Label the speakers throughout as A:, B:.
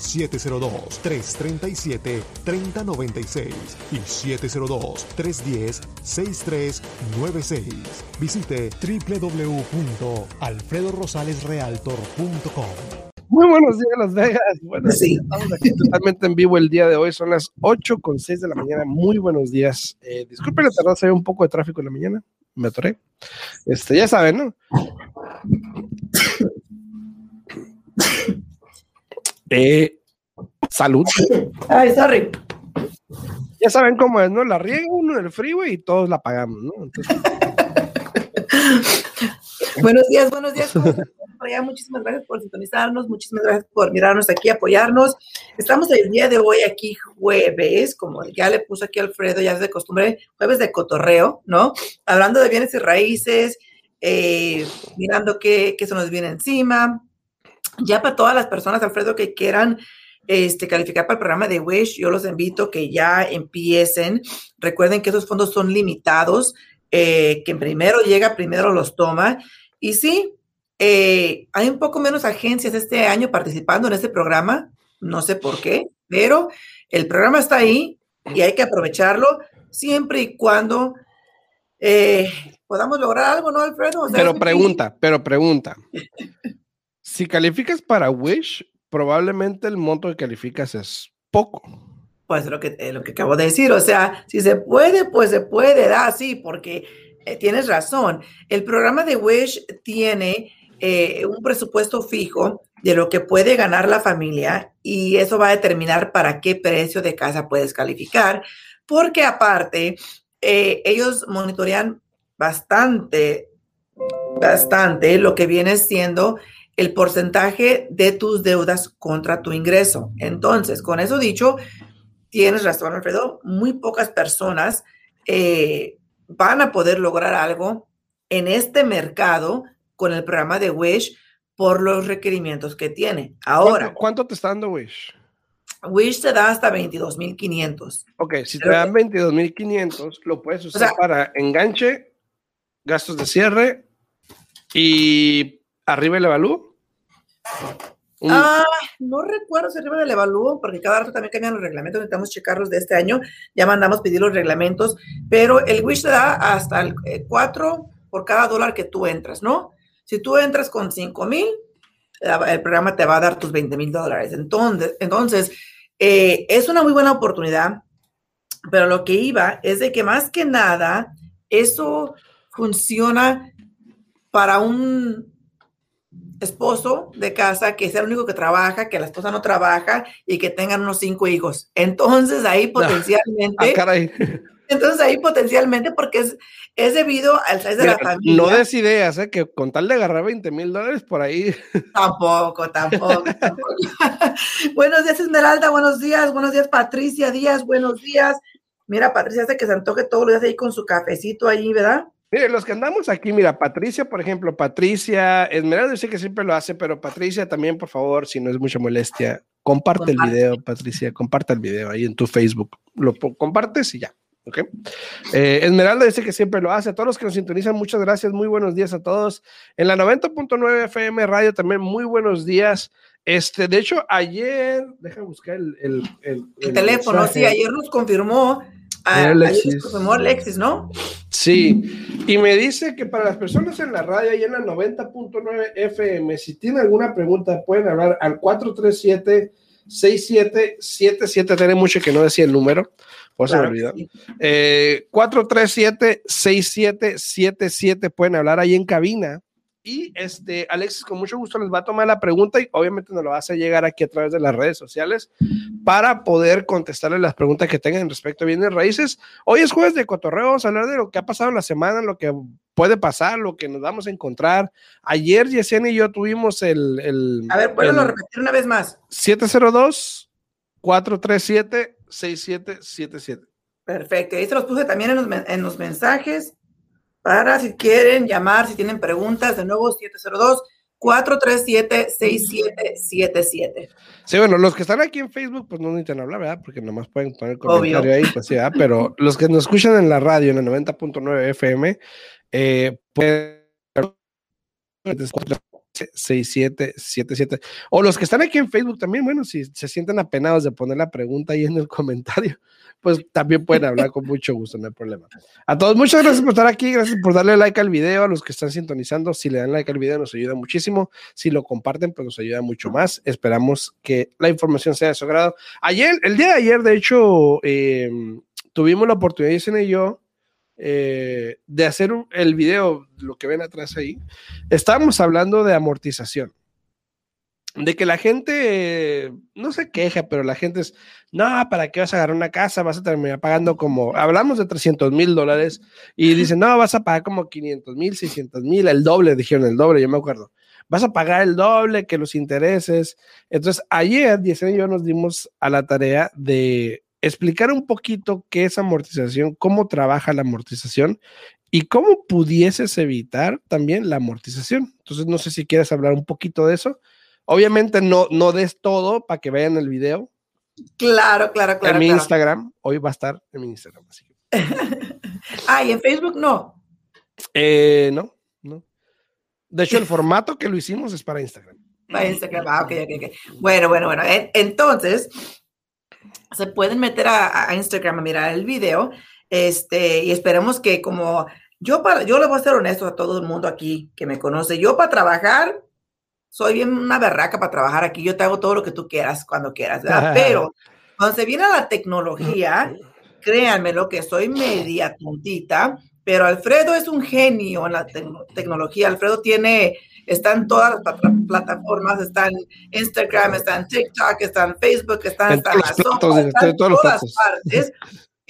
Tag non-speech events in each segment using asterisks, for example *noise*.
A: 702-337-3096 y 702-310-6396. Visite www.alfredorosalesrealtor.com.
B: Muy buenos días, Las Vegas. Bueno, sí. Estamos aquí totalmente en vivo el día de hoy. Son las 8 con 6 de la mañana. Muy buenos días. Eh, disculpen la tardanza, hay un poco de tráfico en la mañana. Me atoré. Este, ya saben, ¿no? Eh, salud. *laughs*
C: Ay, sorry.
B: Ya saben cómo es, ¿no? La riega uno en el freeway y todos la pagamos, ¿no? Entonces... *laughs*
C: buenos días, buenos días. Muchísimas gracias por sintonizarnos, muchísimas gracias por mirarnos aquí, apoyarnos. Estamos el día de hoy aquí jueves, como ya le puso aquí Alfredo, ya es de costumbre, jueves de cotorreo, ¿no? Hablando de bienes y raíces, eh, mirando qué, qué se nos viene encima. Ya para todas las personas, Alfredo, que quieran este, calificar para el programa de Wish, yo los invito que ya empiecen. Recuerden que esos fondos son limitados, eh, quien primero llega, primero los toma. Y sí, eh, hay un poco menos agencias este año participando en este programa, no sé por qué, pero el programa está ahí y hay que aprovecharlo siempre y cuando eh, podamos lograr algo, ¿no, Alfredo?
B: pero pregunta, pero pregunta. *laughs* si calificas para Wish, probablemente el monto que calificas es poco.
C: Pues lo que, eh, lo que acabo de decir, o sea, si se puede, pues se puede, da, sí, porque tienes razón. El programa de Wish tiene eh, un presupuesto fijo de lo que puede ganar la familia y eso va a determinar para qué precio de casa puedes calificar, porque aparte, eh, ellos monitorean bastante, bastante lo que viene siendo el porcentaje de tus deudas contra tu ingreso. Entonces, con eso dicho, tienes razón, Alfredo, muy pocas personas eh, van a poder lograr algo en este mercado con el programa de Wish por los requerimientos que tiene. Ahora.
B: ¿Cuánto, te está dando Wish?
C: Wish te da hasta 22,500.
B: Ok, si te dan 22,500, lo puedes usar para enganche, gastos de cierre y arriba el evalúo.
C: Ah, no recuerdo si arriba el evalúo, porque cada rato también cambian los reglamentos, necesitamos checarlos de este año. Ya mandamos pedir los reglamentos, pero el Wish te da hasta el 4 eh, por cada dólar que tú entras, ¿no? Si tú entras con 5 mil, el programa te va a dar tus 20 mil dólares. Entonces, entonces eh, es una muy buena oportunidad, pero lo que iba es de que más que nada, eso funciona para un esposo de casa que sea el único que trabaja, que la esposa no trabaja y que tengan unos cinco hijos. Entonces ahí ah, potencialmente... Ah, entonces ahí potencialmente, porque es, es debido al size de la familia.
B: No des ideas, ¿eh? que con tal de agarrar 20 mil dólares por ahí. *laughs*
C: Tampoco, tampoco, *laughs* buenos días, Esmeralda, buenos días, buenos días, Patricia Díaz, buenos días. Mira, Patricia hace que se antoje todos los días ahí con su cafecito ahí, ¿verdad?
B: Mire, los que andamos aquí, mira, Patricia, por ejemplo, Patricia, Esmeralda sé que siempre lo hace, pero Patricia también, por favor, si no es mucha molestia, comparte, el video, Patricia, comparte el video ahí en tu Facebook. Lo compartes y ya. ¿ok? Eh, Esmeralda dice que siempre lo hace. A todos los que nos sintonizan, muchas gracias. Muy buenos días a todos. En la 90.9 FM Radio también, muy buenos días. Este, de hecho, ayer, deja buscar el, el,
C: el, teléfono, sí, ayer nos confirmó. Alexis. Alexis, ¿no?
B: Sí, y me dice que para las personas en la radio y en la 90.9 FM, si tienen alguna pregunta, pueden hablar al 437 6777. Tiene mucho que no decía el número. Pues se me olvidó. 437-6777 pueden hablar ahí en cabina. Y este, Alexis, con mucho gusto les va a tomar la pregunta y obviamente nos lo va a hacer llegar aquí a través de las redes sociales para poder contestarle las preguntas que tengan respecto a bienes raíces. Hoy es jueves de cotorreo, vamos a hablar de lo que ha pasado en la semana, lo que puede pasar, lo que nos vamos a encontrar. Ayer Yesenia y yo tuvimos el... el
C: a ver, puedo repetir una vez más.
B: 702 437 6777.
C: Perfecto. Ahí se los puse también en los, mensajes. Para si quieren llamar, si tienen preguntas, de nuevo 702 437-6777.
B: Sí, bueno, los que están aquí en Facebook, pues no necesitan hablar, ¿verdad? Porque nomás pueden poner comentario ahí, pues sí, ¿verdad? Pero *laughs* los que nos escuchan en la radio, en el 90.9 FM, eh, pueden 6777. O los que están aquí en Facebook también, bueno, si se sienten apenados de poner la pregunta ahí en el *laughs* comentario, pues también pueden hablar con mucho gusto, no hay problema. A todos, muchas gracias por estar aquí, gracias por darle like al video, a los que están sintonizando, si le dan like al video nos ayuda muchísimo, si lo comparten, pues nos ayuda mucho más. Esperamos que la información sea de su agrado. Ayer, el día de ayer, de hecho, eh, tuvimos la oportunidad, dicen y yo, eh, de hacer el video, lo que ven atrás ahí, estábamos hablando de amortización. De que la gente no se queja, pero la gente es, no, ¿para qué vas a agarrar una casa? Vas a terminar pagando como, hablamos de 300 mil dólares y dicen, no, vas a pagar como 500 mil, 600 mil, el doble, dijeron el doble, yo me acuerdo. Vas a pagar el doble que los intereses. Entonces, ayer, Diesen y yo nos dimos a la tarea de explicar un poquito qué es amortización, cómo trabaja la amortización y cómo pudieses evitar también la amortización. Entonces, no sé si quieres hablar un poquito de eso. Obviamente no, no des todo para que vean el video.
C: Claro, claro, claro.
B: En mi Instagram, hoy va a estar en mi Instagram. Así.
C: ah, *laughs* y en Facebook no.
B: Eh, no, no. De hecho, el *laughs* formato que lo hicimos es para Instagram.
C: Para Instagram, ah, ok, ok, ok. Bueno, bueno, bueno. Entonces, se pueden meter a, Instagram a mirar el video, este, y esperemos que como yo para, yo le voy a ser honesto a todo el mundo aquí que me conoce, yo para trabajar, soy bien una berraca para trabajar aquí, yo te hago todo lo que tú quieras cuando quieras, ¿verdad? *laughs* Pero cuando se viene a la tecnología, créanme lo que soy media tontita, pero Alfredo es un genio en la tecnología. Alfredo tiene está en todas las plataformas, está en Instagram, está en TikTok, está en Facebook, está en, todas partes. *laughs*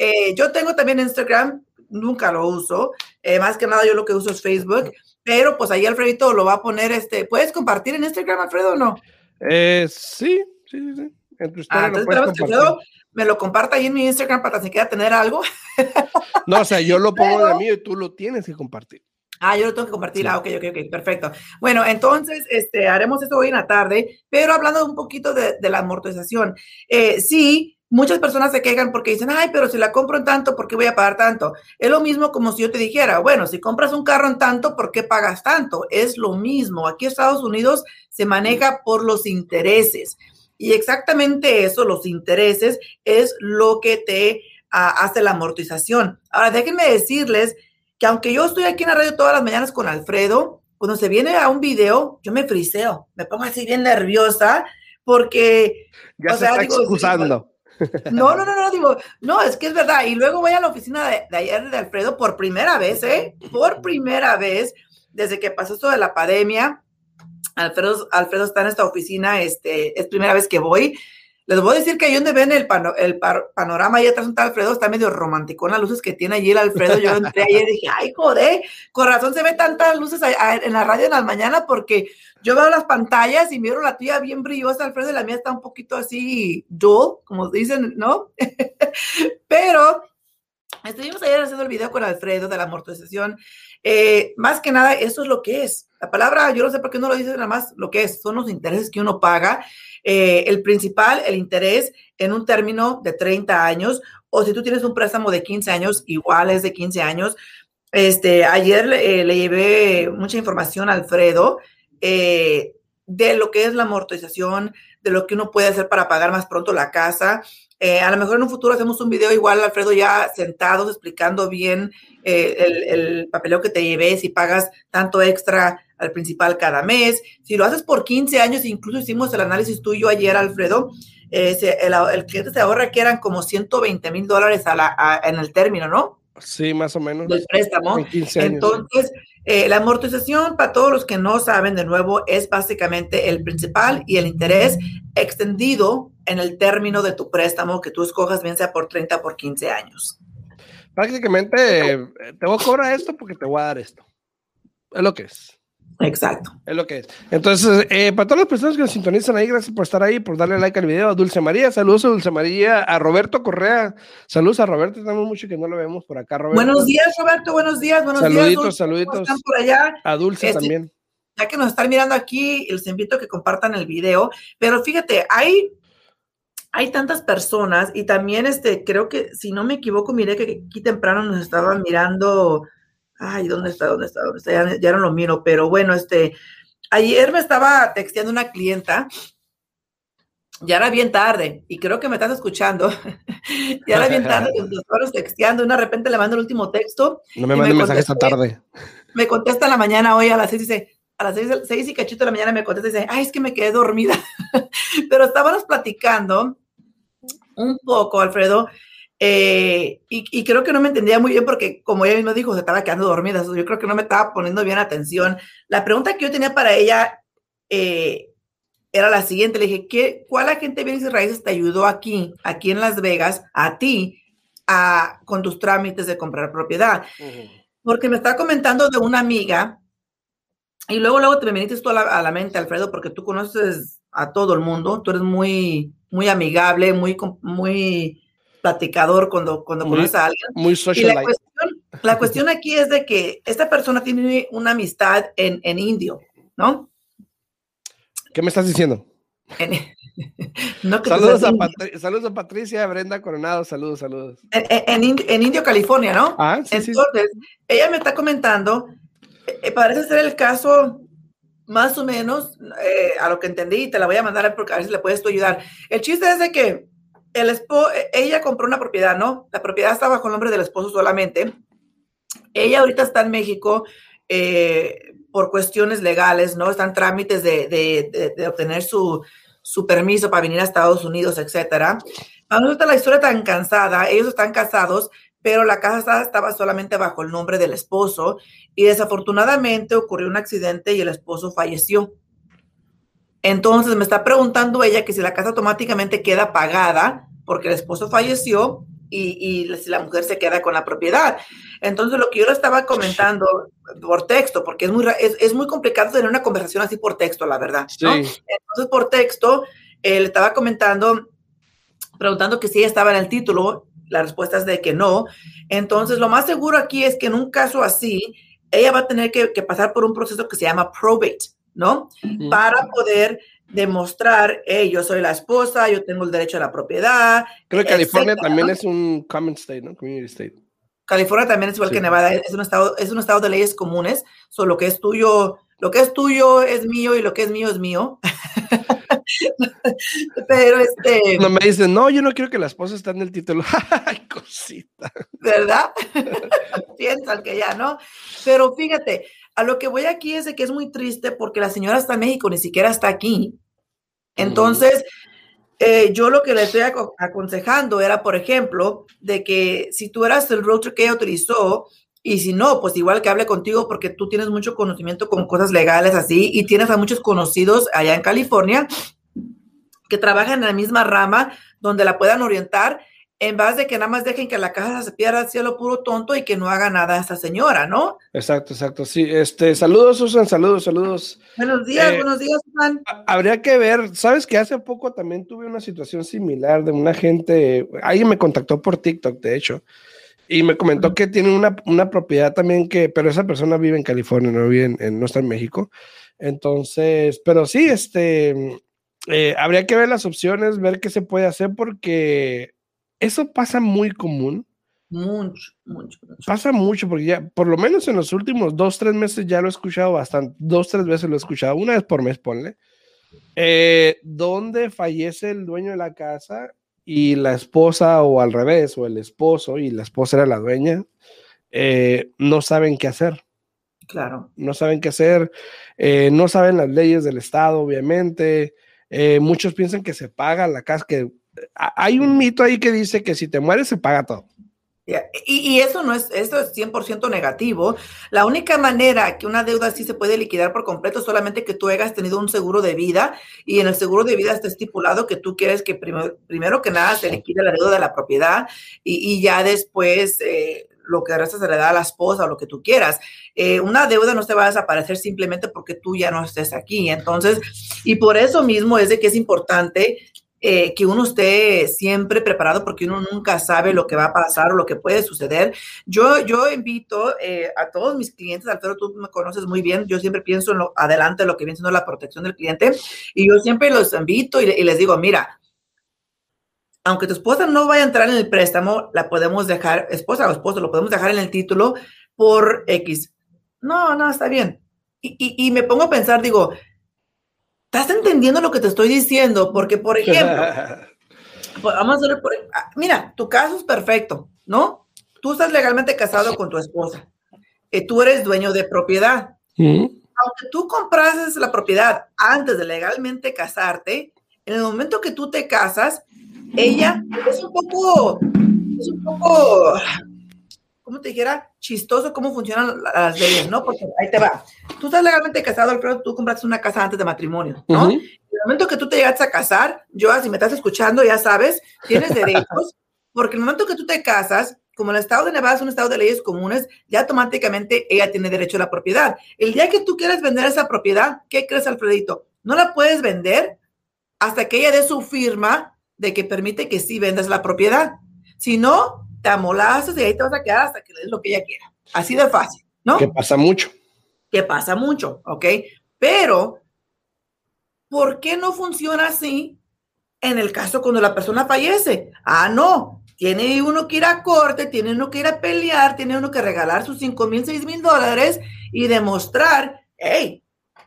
C: Eh, yo tengo también Instagram, nunca lo uso, eh, más que nada yo lo que uso es Facebook, pero pues ahí Alfredito lo va a poner, este, ¿puedes compartir en Instagram, Alfredo, o no?
B: Eh, sí, sí, sí.
C: Ah, entonces, lo me lo comparta ahí en mi Instagram para que quiera tener algo.
B: no, o sea, yo lo *laughs* pongo de mí y tú lo tienes que compartir.
C: Ah, yo lo tengo que compartir. Ah, ok, ok, ok, perfecto. Bueno, entonces, este, haremos esto hoy en la tarde, pero hablando un poquito de, la amortización. Eh, sí, muchas personas se quejan porque dicen, ay, pero si la compro en tanto, ¿por qué voy a pagar tanto? Es lo mismo como si yo te dijera, bueno, si compras un carro en tanto, ¿por qué pagas tanto? Es lo mismo. Aquí en Estados Unidos se maneja por los intereses. Y exactamente eso, los intereses, es lo que te ah, hace la amortización. Ahora, déjenme decirles que aunque yo estoy aquí en la radio todas las mañanas con Alfredo, cuando se viene a un video, yo me friseo, me pongo así bien nerviosa porque...
B: Ya se está excusando.
C: No, no, no, no, digo, no, es que es verdad. Y luego voy a la oficina de, ayer de Alfredo por primera vez, ¿eh? Por primera vez, desde que pasó esto de la pandemia. Alfredo, Alfredo está en esta oficina, este, es primera vez que voy. Les voy a decir que ahí donde ven el, el panorama, ahí atrás está Alfredo, está medio romántico las luces que tiene allí el Alfredo. Yo entré ayer y dije, ay, joder, con razón se ve tantas luces en la radio en las mañanas porque yo veo las pantallas y miro la tuya bien brillosa, Alfredo, y la mía está un poquito así dull, como dicen, ¿no? *laughs* Pero estuvimos ayer haciendo el video con Alfredo de la amortización. Eh, más que nada, eso es lo que es. La palabra, yo no sé por qué no lo dice nada más, lo que es, son los intereses que uno paga eh, el principal, el interés en un término de 30 años, o si tú tienes un préstamo de 15 años, igual es de 15 años. Este, ayer eh, le llevé mucha información a Alfredo eh, de lo que es la amortización, de lo que uno puede hacer para pagar más pronto la casa. A lo mejor en un futuro hacemos un video igual, Alfredo, ya sentados explicando bien el, el papeleo que te llevé, si pagas tanto extra al principal cada mes. Si lo haces por 15 años, incluso hicimos el análisis tuyo ayer, Alfredo, eh, el, cliente se ahorra que eran como 120 mil dólares en el término, ¿no?
B: Sí, más o menos.
C: Del préstamo. Entonces, eh, la amortización, para todos los que no saben, de nuevo, es básicamente el principal y el interés extendido en el término de tu préstamo que tú escojas, bien sea por 30 o por 15 años.
B: Prácticamente, eh, te voy a cobrar esto porque te voy a dar esto. Es lo que es.
C: Exacto.
B: Es lo que es. Entonces, eh, para todas las personas que nos sintonizan ahí, gracias por estar ahí, por darle like al video. A Dulce María, saludos a Dulce María, a Roberto Correa, saludos a Roberto, tenemos mucho que no lo vemos por acá, Roberto.
C: Buenos días, Roberto, buenos días, buenos
B: saluditos,
C: días.
B: Saluditos, saluditos.
C: Están por allá.
B: A Dulce
C: Este,
B: también.
C: Ya que nos están mirando aquí, les invito a que compartan el video. Pero fíjate, hay, hay tantas personas y también este, creo que, si no me equivoco, miré que aquí temprano nos estaban mirando. Ay, ¿dónde está? ¿Dónde está? ¿Dónde está? Ya, ya no lo miro, pero bueno, este, ayer me estaba texteando una clienta, ya era bien tarde, y creo que me estás escuchando, *laughs* ya era bien tarde, *laughs* nos estábamos texteando, y de repente le mando el último texto.
B: No me
C: y
B: manden mensaje esta
C: contesté-
B: tarde. *laughs*
C: Me contesta en la mañana hoy a las seis, dice, a las seis, seis y cachito de la mañana me contesta y dice, ay, es que me quedé dormida. Pero estábamos platicando un poco, Alfredo, eh, y, y creo que no me entendía muy bien porque, como ella misma dijo, se estaba quedando dormida. Yo creo que no me estaba poniendo bien atención. La pregunta que yo tenía para ella eh, era la siguiente. Le dije, ¿qué, ¿cuál agente de bienes y raíces te ayudó aquí, aquí en Las Vegas, a ti, a, con tus trámites de comprar propiedad? Porque me está comentando de una amiga y luego, luego te me viniste tú a la, a la mente, Alfredo, porque tú conoces a todo el mundo, tú eres muy, muy amigable, muy, muy platicador cuando, cuando
B: Muy
C: conoces a alguien.
B: Muy
C: Y la cuestión, la cuestión aquí es de que esta persona tiene una amistad en, en indio, ¿no?
B: ¿Qué me estás diciendo?
C: En- *laughs* no
B: Saludos a,
C: indio.
B: Patri- saludos a Patricia, Brenda Coronado, saludos, saludos.
C: En, en- en Indio, California, ¿no?
B: Ah, sí, sí.
C: Entonces, ella me está comentando, eh, parece ser el caso más o menos, eh, a lo que entendí, y te la voy a mandar porque a ver si le puedes tú ayudar. El chiste es de que el esposo, ella compró una propiedad, ¿no? La propiedad está bajo el nombre del esposo solamente. Ella ahorita está en México eh, por cuestiones legales, ¿no? Están trámites de, de- de- de obtener su, su permiso para venir a Estados Unidos, etcétera. A mí me gusta la historia tan cansada. Ellos están casados, pero la casa estaba solamente bajo el nombre del esposo y desafortunadamente ocurrió un accidente y el esposo falleció. Entonces me está preguntando ella que si la casa automáticamente queda pagada porque el esposo falleció y, y si la mujer se queda con la propiedad. Entonces lo que yo le estaba comentando por texto, porque es muy, es, es muy complicado tener una conversación así por texto, la verdad. ¿no?
B: Sí.
C: Entonces, por texto, eh, le estaba comentando, preguntando que si estaba en el título. La respuesta es de que no. Entonces, lo más seguro aquí es que en un caso así, ella va a tener que, que pasar por un proceso que se llama probate, ¿no? Para poder demostrar, hey, yo soy la esposa, yo tengo el derecho a la propiedad.
B: Creo que California
C: etcétera,
B: también es un common state, ¿no? Community state.
C: California también es igual
B: Sí.
C: que Nevada, es un estado, es un estado de leyes comunes. So, lo que es tuyo, lo que es tuyo es mío y lo que es mío es mío. *laughs* *laughs* Pero este,
B: No me dicen, no, yo no quiero que la esposa esté en el título. *laughs* Ay, cosita.
C: ¿verdad? *laughs* Piensan que ya, ¿no? Pero fíjate, a lo que voy aquí es de que es muy triste porque la señora está en México, ni siquiera está aquí. Entonces, eh, yo lo que le estoy aco- aconsejando era, por ejemplo, de que si tú eras el realtor que ella utilizó, y si no, pues igual que hable contigo porque tú tienes mucho conocimiento con cosas legales así y tienes a muchos conocidos allá en California que trabajan en la misma rama donde la puedan orientar en base de que nada más dejen que la casa se pierda al cielo puro tonto y que no haga nada esa señora, ¿no?
B: Exacto, exacto. Sí, este, saludos, Susan, saludos, saludos.
C: Buenos días,
B: Eh,
C: buenos días.
B: Ha- Habría que ver, sabes que hace poco también tuve una situación similar de una gente, alguien me contactó por TikTok, de hecho, y me comentó que tiene una, una propiedad también que, pero esa persona vive en California, no vive en, en- no está en México. Entonces, pero sí, este, eh, habría que ver las opciones, ver qué se puede hacer, porque eso pasa muy común.
C: Mucho, mucho, mucho.
B: Pasa mucho, porque ya, por lo menos en los últimos dos, tres meses ya lo he escuchado bastante, dos, tres veces lo he escuchado, una vez por mes, ponle, eh, donde fallece el dueño de la casa y la esposa, o al revés, o el esposo y la esposa era la dueña, eh, no saben qué hacer,
C: Claro.
B: no saben qué hacer, eh, no saben las leyes del Estado, obviamente, eh, muchos piensan que se paga la casa, que a- hay un mito ahí que dice que si te mueres se paga todo.
C: Y, y eso no es, esto es 100% negativo. La única manera que una deuda así se puede liquidar por completo es solamente que tú hayas tenido un seguro de vida y en el seguro de vida está estipulado que tú quieres que primero, primero que nada se liquide la deuda de la propiedad y, y ya después eh, lo que resta se le da a la esposa o lo que tú quieras. Eh, una deuda no se va a desaparecer simplemente porque tú ya no estés aquí. Entonces, y por eso mismo es de que es importante eh, que uno esté siempre preparado porque uno nunca sabe lo que va a pasar o lo que puede suceder. Yo, yo invito eh, a todos mis clientes, Alfredo, tú me conoces muy bien, yo siempre pienso en lo adelante, lo que viene siendo la protección del cliente, y yo siempre los invito y, y les digo, mira, aunque tu esposa no vaya a entrar en el préstamo, la podemos dejar, esposa o esposo, lo podemos dejar en el título por X. No, no, está bien. Y, y, y me pongo a pensar, digo, ¿Estás entendiendo lo que te estoy diciendo? Porque, por *laughs* ejemplo, pues, vamos a ver, ah, mira, tu caso es perfecto, ¿no? Tú estás legalmente casado con tu esposa. Eh, tú eres dueño de propiedad. Aunque tú comprases la propiedad antes de legalmente casarte, en el momento que tú te casas, ella es un poco, es un poco, ¿cómo te dijera? Chistoso cómo funcionan las leyes, ¿no? Porque ahí te va. Tú estás legalmente casado, Alfredo, tú compraste una casa antes de matrimonio, ¿no? En el momento que tú te llegas a casar, yo, si me estás escuchando, ya sabes, tienes derechos, *laughs* porque el momento que tú te casas, como el estado de Nevada es un estado de leyes comunes, ya automáticamente ella tiene derecho a la propiedad. El día que tú quieras vender esa propiedad, ¿qué crees, Alfredito? No la puedes vender hasta que ella dé su firma de que permite que sí vendas la propiedad. Si no, te amolazas y ahí te vas a quedar hasta que le des lo que ella quiera. Así de fácil, ¿no?
B: Que pasa mucho.
C: Que pasa mucho, ¿ok? Pero, ¿por qué no funciona así en el caso cuando la persona fallece? Ah, no. Tiene uno que ir a corte, tiene uno que ir a pelear, tiene uno que regalar sus 5 mil, 6 mil dólares y demostrar, hey,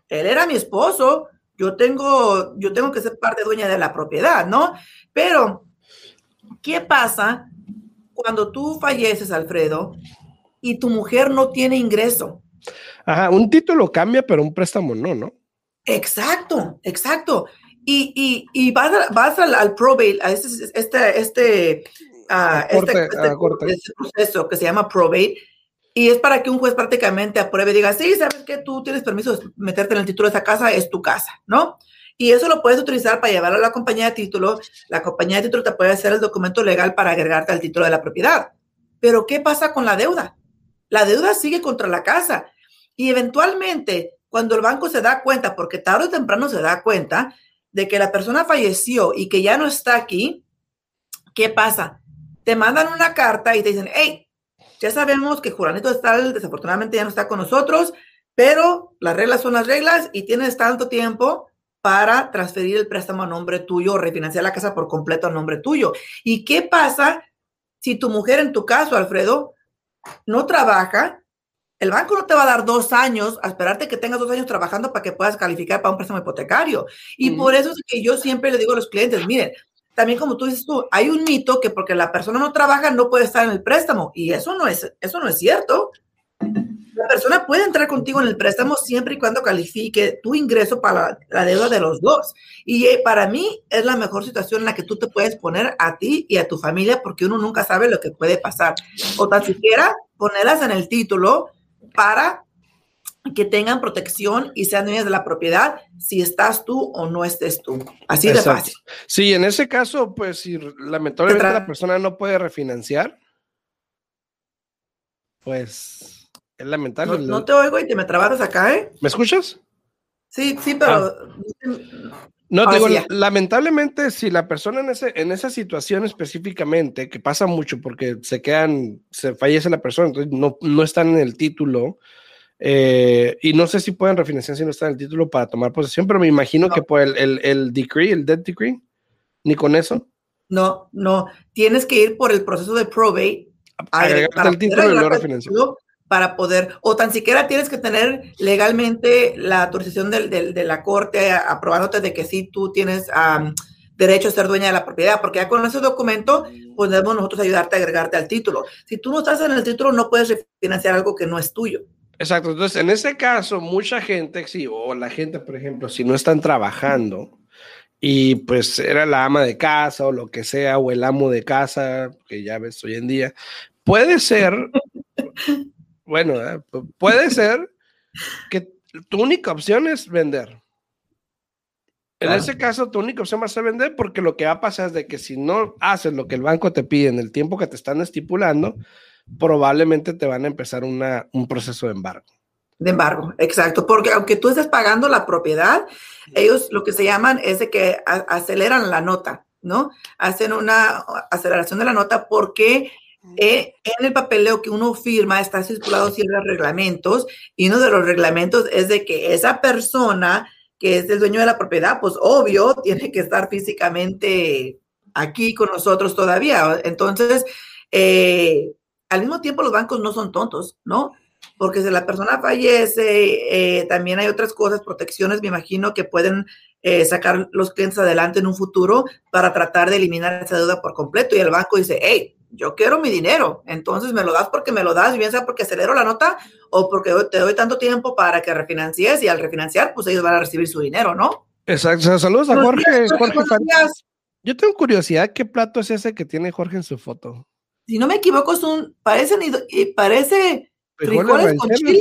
C: él era mi esposo, yo tengo, yo tengo que ser parte dueña de la propiedad, ¿no? Pero, ¿qué pasa cuando tú falleces, Alfredo, y tu mujer no tiene ingreso?
B: Ajá, un título cambia, pero un préstamo no, ¿no?
C: Exacto, exacto. Y, y, y vas, vas al, al, probate, a este, este, este, uh, corte, este, este, este, proceso que se llama probate, y es para que un juez prácticamente apruebe y diga, sí, sabes que tú tienes permiso de meterte en el título de esa casa, es tu casa, ¿no? Y eso lo puedes utilizar para llevarlo a la compañía de título. La compañía de título te puede hacer el documento legal para agregarte al título de la propiedad. Pero ¿qué pasa con la deuda? La deuda sigue contra la casa. Y eventualmente, cuando el banco se da cuenta, porque tarde o temprano se da cuenta de que la persona falleció y que ya no está aquí, ¿qué pasa? Te mandan una carta y te dicen, hey, ya sabemos que Juranito está, desafortunadamente ya no está con nosotros, pero las reglas son las reglas y tienes tanto tiempo para transferir el préstamo a nombre tuyo o refinanciar la casa por completo a nombre tuyo. ¿Y qué pasa si tu mujer, en tu caso, Alfredo, no trabaja el banco no te va a dar dos años a esperarte que tengas dos años trabajando para que puedas calificar para un préstamo hipotecario. Y por eso es que yo siempre le digo a los clientes, miren, también como tú dices tú, hay un mito que porque la persona no trabaja no puede estar en el préstamo. Y eso no es, eso no es cierto. La persona puede entrar contigo en el préstamo siempre y cuando califique tu ingreso para la deuda de los dos. Y eh, para mí es la mejor situación en la que tú te puedes poner a ti y a tu familia porque uno nunca sabe lo que puede pasar. O tan siquiera ponerlas en el título para que tengan protección y sean dueñas de la propiedad si estás tú o no estés tú. Así de fácil.
B: Sí, en ese caso, pues si lamentablemente la persona no puede refinanciar, pues es lamentable.
C: No, te oigo y te me trabas acá, ¿eh?
B: ¿Me escuchas?
C: Sí, sí, pero...
B: Ah. No, te digo, lamentablemente, si la persona en, ese, en esa situación específicamente, que pasa mucho porque se quedan, se fallece la persona, entonces no, no están en el título, eh, y no sé si pueden refinanciar si no están en el título para tomar posesión, pero me imagino que por el, el, el decree, el dead decree, ni con eso.
C: No, no, tienes que ir por el proceso de probate.
B: Agregarte el título y luego refinanciar
C: para poder, o tan siquiera tienes que tener legalmente la autorización del, del, de la corte aprobándote de que sí tú tienes um, derecho a ser dueña de la propiedad, porque ya con ese documento podemos nosotros ayudarte a agregarte al título. Si tú no estás en el título, no puedes refinanciar algo que no es tuyo.
B: Exacto, entonces en ese caso, mucha gente, sí, o la gente, por ejemplo, si no están trabajando y pues era la ama de casa o lo que sea, o el amo de casa, que ya ves hoy en día, puede ser *laughs* bueno, eh, puede ser que tu única opción es vender. En ese caso, tu única opción va a ser vender porque lo que va a pasar es de que si no haces lo que el banco te pide en el tiempo que te están estipulando, probablemente te van a empezar una, un proceso de embargo.
C: De embargo, exacto, porque aunque tú estés pagando la propiedad, ellos lo que se llaman es de que aceleran la nota, ¿no? Hacen una aceleración de la nota porque eh, en el papeleo que uno firma está estipulado ciertos reglamentos y uno de los reglamentos es de que esa persona que es el dueño de la propiedad, pues obvio, tiene que estar físicamente aquí con nosotros todavía. Entonces, eh, al mismo tiempo los bancos no son tontos, ¿no? Porque si la persona fallece, eh, también hay otras cosas, protecciones, me imagino, que pueden eh, sacar los clientes adelante en un futuro para tratar de eliminar esa deuda por completo. Y el banco dice, hey, yo quiero mi dinero, entonces me lo das porque me lo das, bien sea porque acelero la nota o porque te doy tanto tiempo para que refinancies y al refinanciar, pues ellos van a recibir su dinero, ¿no?
B: Exacto. Saludos a Jorge. Jorge yo tengo curiosidad, ¿qué plato es ese que tiene Jorge en su foto?
C: Si no me equivoco, es un, parece, parece frijoles con chile.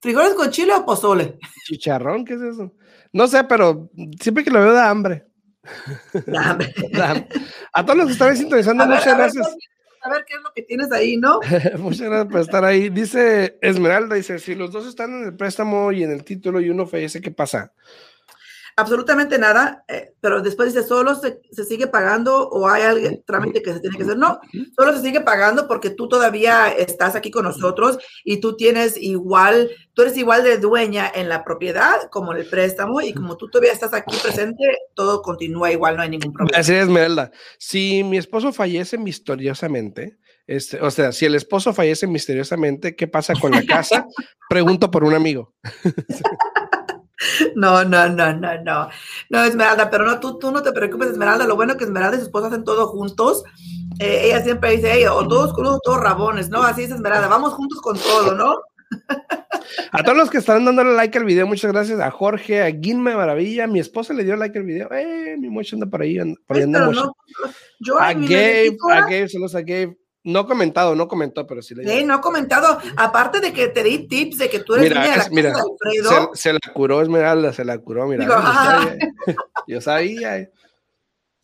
C: ¿Frijoles con chile o pozole? *laughs*
B: Chicharrón, ¿qué es eso? No sé, pero siempre que lo veo da hambre. *laughs* *laughs* a todos los que están sintonizando, muchas gracias.
C: a ver qué es lo que tienes ahí, ¿no?
B: muchas gracias por estar ahí. Dice Esmeralda, dice, si los dos están en el préstamo y en el título y uno fallece, ¿qué pasa?
C: Absolutamente nada, eh, pero después dice, solo se, sigue pagando o hay algún trámite que se tiene que hacer. No, solo se sigue pagando porque tú todavía estás aquí con nosotros y tú tienes igual, tú eres igual de dueña en la propiedad como en el préstamo y como tú todavía estás aquí presente, todo continúa igual, no hay ningún problema.
B: Así es, Esmeralda. Si mi esposo fallece misteriosamente, este, o sea, si el esposo fallece misteriosamente, ¿qué pasa con la casa? *laughs* Pregunto por un amigo. *laughs*
C: No, no, no, no, no. No, Esmeralda, pero no, tú, tú no te preocupes, Esmeralda. Lo bueno que Esmeralda y su esposa hacen todo juntos. Eh, ella siempre dice, ella, o todos con todos rabones, ¿no? Así es Esmeralda, vamos juntos con todo, ¿no?
B: A todos los que están dándole like al video, muchas gracias. A Jorge, a Guinme Maravilla, mi esposa le dio like al video. Eh, mi mocho anda por ahí, por ahí anda no, yo, a Gabe, a Gabe, saludos a Gabe. No comentado, no comentó, pero sí le
C: Sí, no comentado. Aparte de que te di tips de que tú eres
B: mira,
C: de
B: mira, Se, la curó Esmeralda, se la curó, mira. yo, sabía,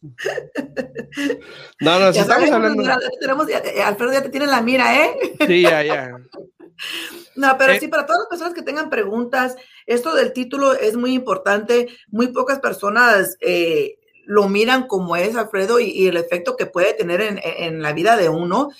B: *laughs* No, no, si estamos hablando.
C: tenemos, Alfredo ya te tiene la mira, ¿eh?
B: Sí, ya, ya. *laughs*
C: No, pero eh, sí, para todas las personas que tengan preguntas, esto del título es muy importante. Muy pocas personas eh, lo miran como es, Alfredo, y, el efecto que puede tener en, la vida de uno.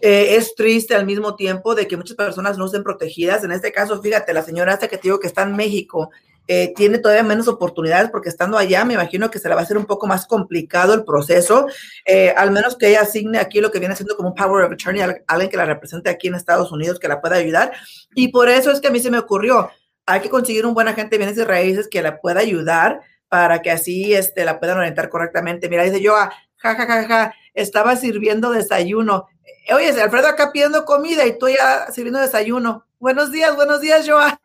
C: Eh, es triste al mismo tiempo de que muchas personas no estén protegidas. En este caso, fíjate, la señora hasta que te digo que está en México eh, tiene todavía menos oportunidades porque estando allá me imagino que se le va a hacer un poco más complicado el proceso, eh, al menos que ella asigne aquí lo que viene siendo como un power of attorney, alguien que la represente aquí en Estados Unidos que la pueda ayudar. Y por eso es que a mí se me ocurrió, hay que conseguir un buen agente de bienes y raíces que la pueda ayudar para que así este, la puedan orientar correctamente. Mira, dice yo, ja, ja, ja, ja, estaba sirviendo desayuno. Oye, Alfredo acá pidiendo comida y tú ya sirviendo desayuno. Buenos días, buenos días, Joa.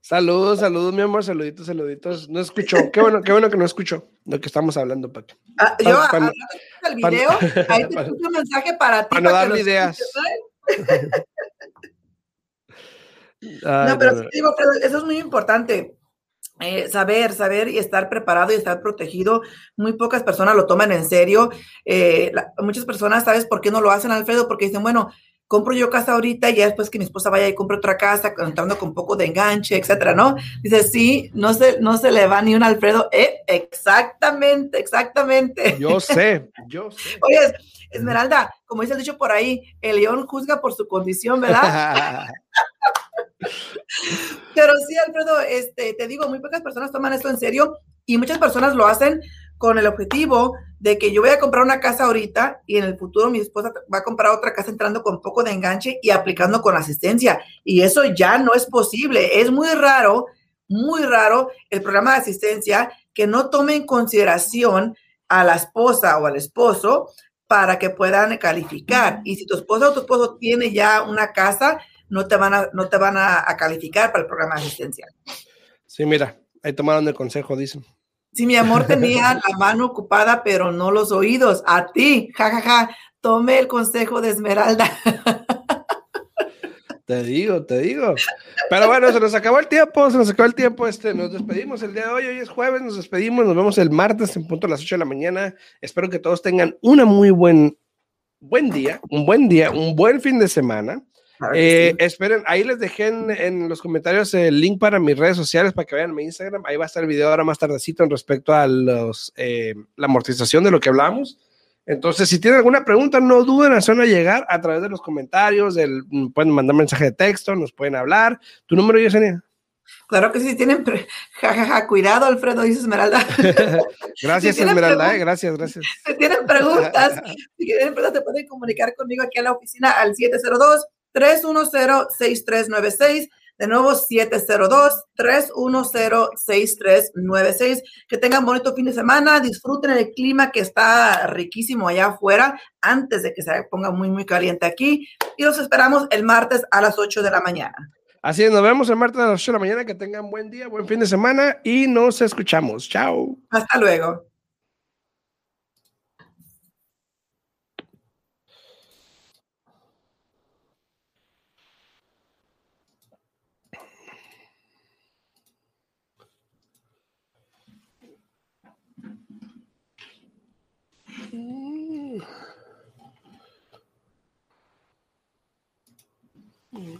B: Saludos, saludos, mi amor, saluditos, saluditos. No escuchó, qué bueno, qué bueno que no escuchó lo que estamos hablando, Paco.
C: Ah, yo, para, el video, *laughs* ahí te puse un mensaje para ti.
B: Para no darle ideas. *laughs*
C: no, pero sí digo, eso es muy importante. Eh, saber, saber y estar preparado y estar protegido. Muy pocas personas lo toman en serio. Eh, muchas personas, ¿sabes por qué no lo hacen, Alfredo? Porque dicen, bueno, compro yo casa ahorita y ya después que mi esposa vaya y compre otra casa, entrando con un poco de enganche, etcétera, ¿no? Dice, sí, no se, no se le va ni un Alfredo. Eh, exactamente, exactamente.
B: Yo sé, yo sé. *laughs*
C: Oye, Esmeralda, como dice el dicho por ahí, el león juzga por su condición, ¿verdad? *laughs* *laughs* Pero sí, Alfredo, este, te digo, muy pocas personas toman esto en serio y muchas personas lo hacen con el objetivo de que yo voy a comprar una casa ahorita y en el futuro mi esposa va a comprar otra casa entrando con poco de enganche y aplicando con asistencia. Y eso ya no es posible. Es muy raro, muy raro el programa de asistencia que no tome en consideración a la esposa o al esposo para que puedan calificar. Y si tu esposa o tu esposo tiene ya una casa, no te van a, no te van a, calificar para el programa de asistencia.
B: Sí, mira, ahí tomaron el consejo, dicen.
C: Sí, mi amor tenía *laughs* la mano ocupada, pero no los oídos. A ti, jajaja, ja, ja. tome el consejo de Esmeralda. *laughs*
B: Te digo, te digo. Pero bueno, se nos acabó el tiempo, se nos acabó el tiempo. Este, nos despedimos el día de hoy. Hoy es jueves, nos despedimos. Nos vemos el martes en punto a las 8 de la mañana. Espero que todos tengan una muy buen buen día, un buen día, un buen fin de semana. Eh, esperen, ahí les dejé en, los comentarios el link para mis redes sociales para que vean mi Instagram. Ahí va a estar el video ahora más tardecito en respecto a los, eh, la amortización de lo que hablamos. Entonces, si tienen alguna pregunta, no duden en hacerla llegar a través de los comentarios, del, pueden mandar mensaje de texto, nos pueden hablar. ¿Tu número, Yesenia?
C: Claro que sí, tienen, jajaja, *laughs* cuidado, Alfredo, dice Esmeralda. *laughs*
B: gracias, Esmeralda, eh, gracias, gracias. *laughs*
C: Si tienen preguntas, si tienen preguntas, se pueden comunicar conmigo aquí a la oficina al 702 310-6396. De nuevo, 702-310-6396. Que tengan bonito fin de semana. Disfruten el clima que está riquísimo allá afuera antes de que se ponga muy, muy caliente aquí. Y los esperamos el martes a las 8 de la mañana.
B: Así es, nos vemos el martes a las 8 de la mañana. Que tengan buen día, buen fin de semana y nos escuchamos. Chao.
C: Hasta luego. Mm. Mm.